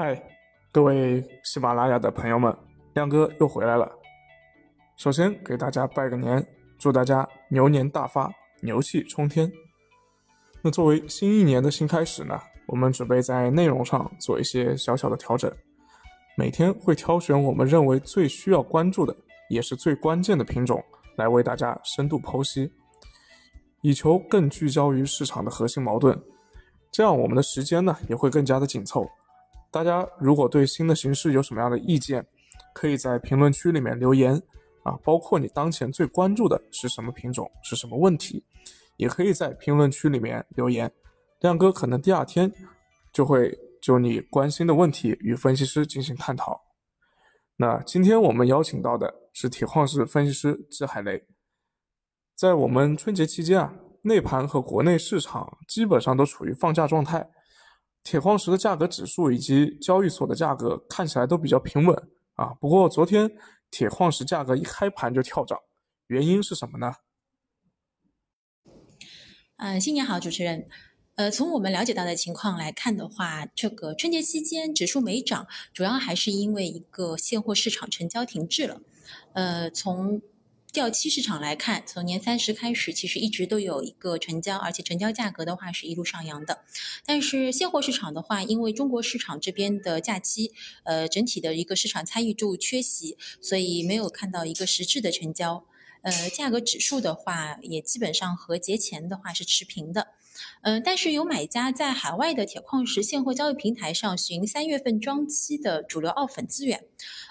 嗨，各位喜马拉雅的朋友们，亮哥又回来了。首先给大家拜个年，祝大家牛年大发，牛气冲天。那作为新一年的新开始呢，我们准备在内容上做一些小小的调整，每天会挑选我们认为最需要关注的，也是最关键的品种来为大家深度剖析，以求更聚焦于市场的核心矛盾。这样我们的时间呢也会更加的紧凑。大家如果对新的形式有什么样的意见，可以在评论区里面留言啊，包括你当前最关注的是什么品种，是什么问题，也可以在评论区里面留言。亮哥可能第二天就会就你关心的问题与分析师进行探讨。那今天我们邀请到的是铁矿石分析师支海雷。在我们春节期间啊，内盘和国内市场基本上都处于放假状态。铁矿石的价格指数以及交易所的价格看起来都比较平稳啊，不过昨天铁矿石价格一开盘就跳涨，原因是什么呢？嗯，新年好，主持人。呃，从我们了解到的情况来看的话，这个春节期间指数没涨，主要还是因为一个现货市场成交停滞了。呃，从掉期市场来看，从年三十开始，其实一直都有一个成交，而且成交价格的话是一路上扬的。但是现货市场的话，因为中国市场这边的假期，呃，整体的一个市场参与度缺席，所以没有看到一个实质的成交。呃，价格指数的话，也基本上和节前的话是持平的。嗯，但是有买家在海外的铁矿石现货交易平台上寻三月份装期的主流澳粉资源，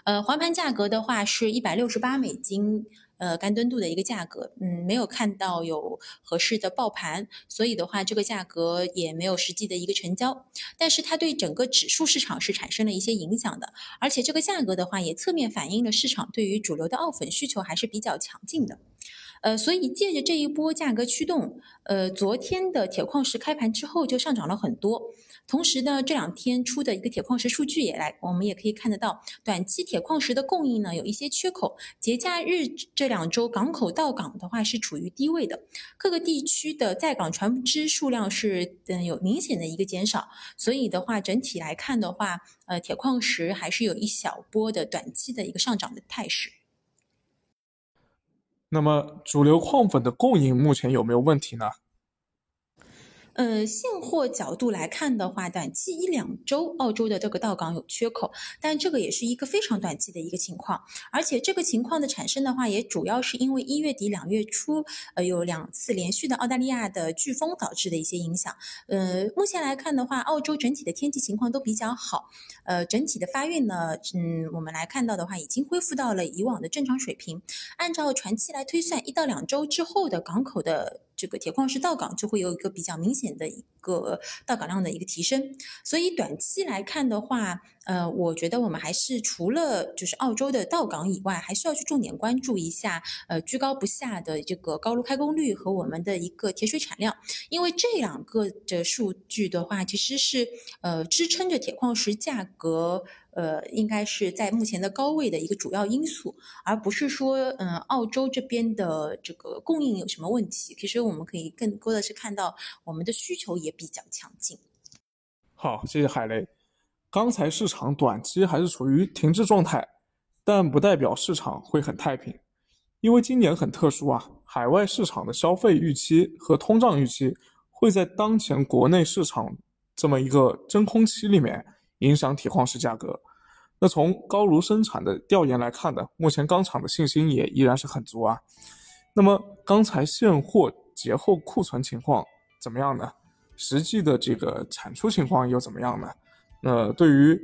呃，黄盘价格的话是一百六十八美金。呃，干吨度的一个价格，嗯，没有看到有合适的爆盘，所以的话，这个价格也没有实际的一个成交。但是它对整个指数市场是产生了一些影响的，而且这个价格的话，也侧面反映了市场对于主流的澳粉需求还是比较强劲的。呃，所以借着这一波价格驱动，呃，昨天的铁矿石开盘之后就上涨了很多。同时呢，这两天出的一个铁矿石数据也来，我们也可以看得到，短期铁矿石的供应呢有一些缺口。节假日这两周港口到港的话是处于低位的，各个地区的在港船只数量是嗯有明显的一个减少。所以的话，整体来看的话，呃，铁矿石还是有一小波的短期的一个上涨的态势。那么，主流矿粉的供应目前有没有问题呢？呃，现货角度来看的话，短期一两周，澳洲的这个到港有缺口，但这个也是一个非常短期的一个情况，而且这个情况的产生的话，也主要是因为一月底、两月初，呃，有两次连续的澳大利亚的飓风导致的一些影响。呃，目前来看的话，澳洲整体的天气情况都比较好，呃，整体的发运呢，嗯，我们来看到的话，已经恢复到了以往的正常水平。按照船期来推算，一到两周之后的港口的。这个铁矿石到港就会有一个比较明显的一个到港量的一个提升，所以短期来看的话，呃，我觉得我们还是除了就是澳洲的到港以外，还需要去重点关注一下，呃，居高不下的这个高炉开工率和我们的一个铁水产量，因为这两个的数据的话，其实是呃支撑着铁矿石价格。呃，应该是在目前的高位的一个主要因素，而不是说，嗯，澳洲这边的这个供应有什么问题。其实我们可以更多的是看到我们的需求也比较强劲。好，谢谢海雷。刚才市场短期还是处于停滞状态，但不代表市场会很太平，因为今年很特殊啊，海外市场的消费预期和通胀预期会在当前国内市场这么一个真空期里面影响铁矿石价格。那从高炉生产的调研来看呢，目前钢厂的信心也依然是很足啊。那么钢材现货节后库存情况怎么样呢？实际的这个产出情况又怎么样呢？那对于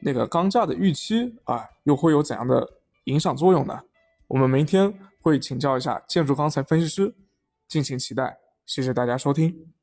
那个钢价的预期啊，又会有怎样的影响作用呢？我们明天会请教一下建筑钢材分析师，敬请期待。谢谢大家收听。